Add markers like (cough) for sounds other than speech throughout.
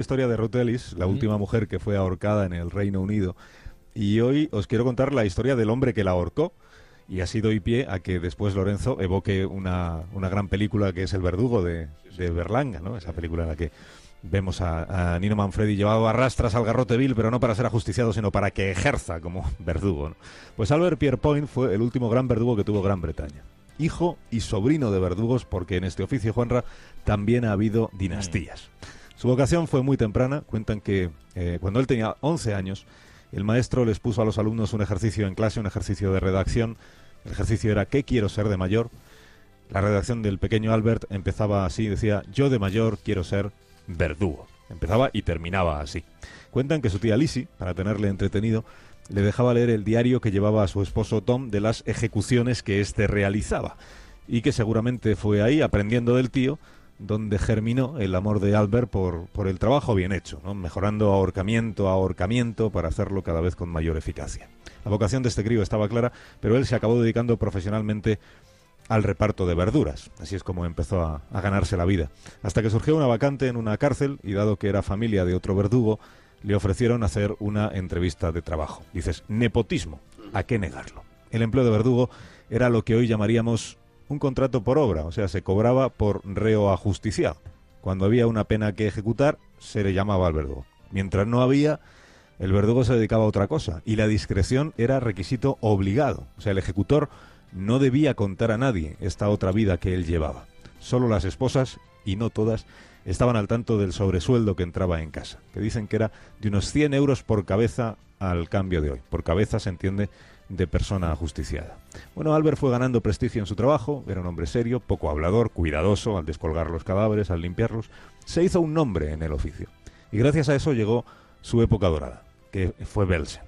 historia de Ruth Ellis, la última mujer que fue ahorcada en el Reino Unido. Y hoy os quiero contar la historia del hombre que la ahorcó. Y así doy pie a que después Lorenzo evoque una, una gran película que es El Verdugo de, de Berlanga, ¿no? Esa película en la que vemos a, Nino Manfredi llevado a rastras al garrote vil, pero no para ser ajusticiado, sino para que ejerza como (laughs) verdugo. Pues Albert Pierrepoint fue el último gran verdugo que tuvo Gran Bretaña. Hijo y sobrino de verdugos, porque en este oficio, Juanra, también ha habido dinastías. Su vocación fue muy temprana. Cuentan que eh, cuando él tenía 11 años, el maestro les puso a los alumnos un ejercicio en clase, un ejercicio de redacción. El ejercicio era ¿qué quiero ser de mayor? La redacción del pequeño Albert empezaba así, decía yo de mayor quiero ser verdugo. Empezaba y terminaba así. Cuentan que su tía Lizzie, para tenerle entretenido, le dejaba leer el diario que llevaba a su esposo Tom de las ejecuciones que éste realizaba, y que seguramente fue ahí, aprendiendo del tío, donde germinó el amor de Albert por, por el trabajo bien hecho, ¿no? mejorando ahorcamiento a ahorcamiento para hacerlo cada vez con mayor eficacia. La vocación de este crío estaba clara, pero él se acabó dedicando profesionalmente al reparto de verduras. Así es como empezó a, a, ganarse la vida. Hasta que surgió una vacante en una cárcel y dado que era familia de otro verdugo, le ofrecieron hacer una entrevista de trabajo. Dices, nepotismo, ¿a qué negarlo? El empleo de verdugo era lo que hoy llamaríamos un contrato por obra, o sea, se cobraba por reo ajusticiado. Cuando había una pena que ejecutar, se le llamaba al verdugo. Mientras no había, el verdugo se dedicaba a otra cosa, y la discreción era requisito obligado. O sea, el ejecutor no debía contar a nadie esta otra vida que él llevaba. Solo las esposas, y no todas, estaban al tanto del sobresueldo que entraba en casa, que dicen que era de unos 100 euros por cabeza al cambio de hoy. Por cabeza se entiende de persona ajusticiada. Bueno, Albert fue ganando prestigio en su trabajo, era un hombre serio, poco hablador, cuidadoso al descolgar los cadáveres, al limpiarlos. Se hizo un nombre en el oficio. Y gracias a eso llegó su época dorada, que fue Belsen.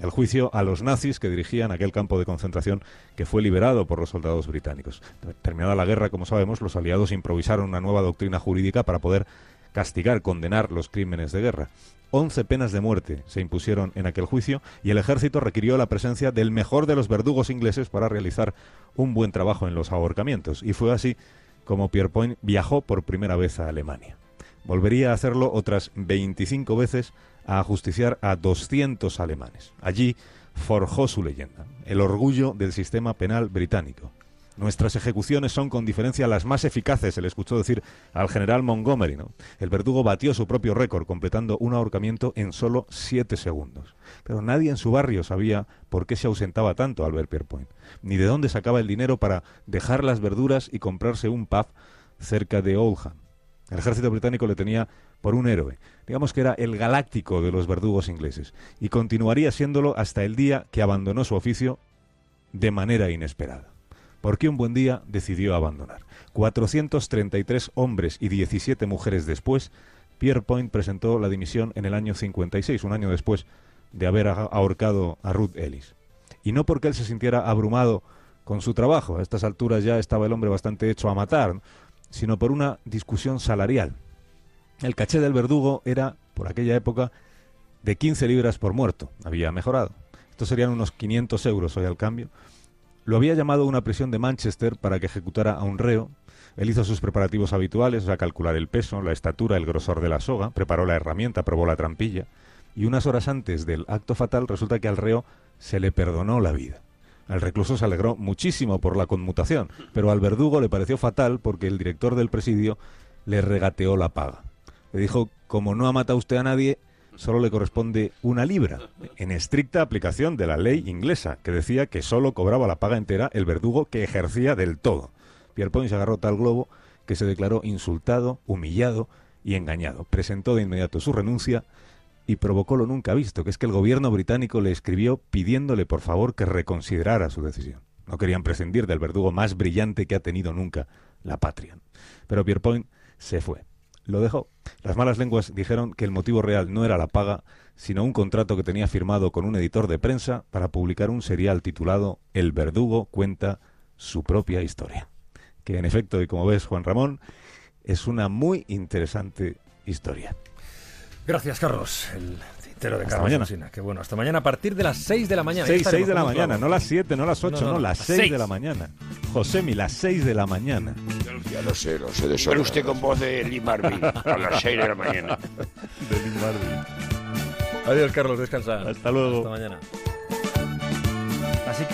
El juicio a los nazis que dirigían aquel campo de concentración que fue liberado por los soldados británicos. Terminada la guerra, como sabemos, los aliados improvisaron una nueva doctrina jurídica para poder castigar, condenar los crímenes de guerra. Once penas de muerte se impusieron en aquel juicio y el ejército requirió la presencia del mejor de los verdugos ingleses para realizar un buen trabajo en los ahorcamientos. Y fue así como Pierrepoint viajó por primera vez a Alemania. Volvería a hacerlo otras 25 veces a ajusticiar a 200 alemanes. Allí forjó su leyenda, el orgullo del sistema penal británico. Nuestras ejecuciones son con diferencia las más eficaces, se le escuchó decir al general Montgomery. ¿no? El verdugo batió su propio récord, completando un ahorcamiento en solo siete segundos. Pero nadie en su barrio sabía por qué se ausentaba tanto Albert Pierrepoint, ni de dónde sacaba el dinero para dejar las verduras y comprarse un pub cerca de Oldham. El ejército británico le tenía por un héroe. Digamos que era el galáctico de los verdugos ingleses. Y continuaría siéndolo hasta el día que abandonó su oficio de manera inesperada porque un buen día decidió abandonar. 433 hombres y 17 mujeres después, Pierrepoint presentó la dimisión en el año 56, un año después de haber ahorcado a Ruth Ellis. Y no porque él se sintiera abrumado con su trabajo, a estas alturas ya estaba el hombre bastante hecho a matar, sino por una discusión salarial. El caché del verdugo era, por aquella época, de 15 libras por muerto. Había mejorado. Estos serían unos 500 euros hoy al cambio. Lo había llamado a una prisión de Manchester para que ejecutara a un reo. Él hizo sus preparativos habituales, o sea, calcular el peso, la estatura, el grosor de la soga, preparó la herramienta, probó la trampilla. Y unas horas antes del acto fatal resulta que al reo se le perdonó la vida. El recluso se alegró muchísimo por la conmutación, pero al verdugo le pareció fatal porque el director del presidio le regateó la paga. Le dijo, como no ha matado usted a nadie, solo le corresponde una libra, en estricta aplicación de la ley inglesa, que decía que solo cobraba la paga entera el verdugo que ejercía del todo. Pierrepoint se agarró tal globo que se declaró insultado, humillado y engañado. Presentó de inmediato su renuncia y provocó lo nunca visto, que es que el gobierno británico le escribió pidiéndole por favor que reconsiderara su decisión. No querían prescindir del verdugo más brillante que ha tenido nunca la patria. Pero Pierrepoint se fue lo dejó. Las malas lenguas dijeron que el motivo real no era la paga, sino un contrato que tenía firmado con un editor de prensa para publicar un serial titulado El verdugo cuenta su propia historia. Que en efecto, y como ves Juan Ramón, es una muy interesante historia. Gracias, Carlos. El tintero de Hasta Carlos mañana. Qué bueno. Hasta mañana a partir de las 6 de la mañana. 6, Ya 6 de la mañana, ¿cómo no las 7, no las 8, No, no, no, no, las las 6 seis. de la mañana. Josemi, las 6 de la mañana. Ya lo sé, lo sé de Pero usted con voz de Lee Marvin a las 6 de la mañana. (laughs) Adiós, Carlos. Descansa. Hasta luego. Hasta mañana. Así que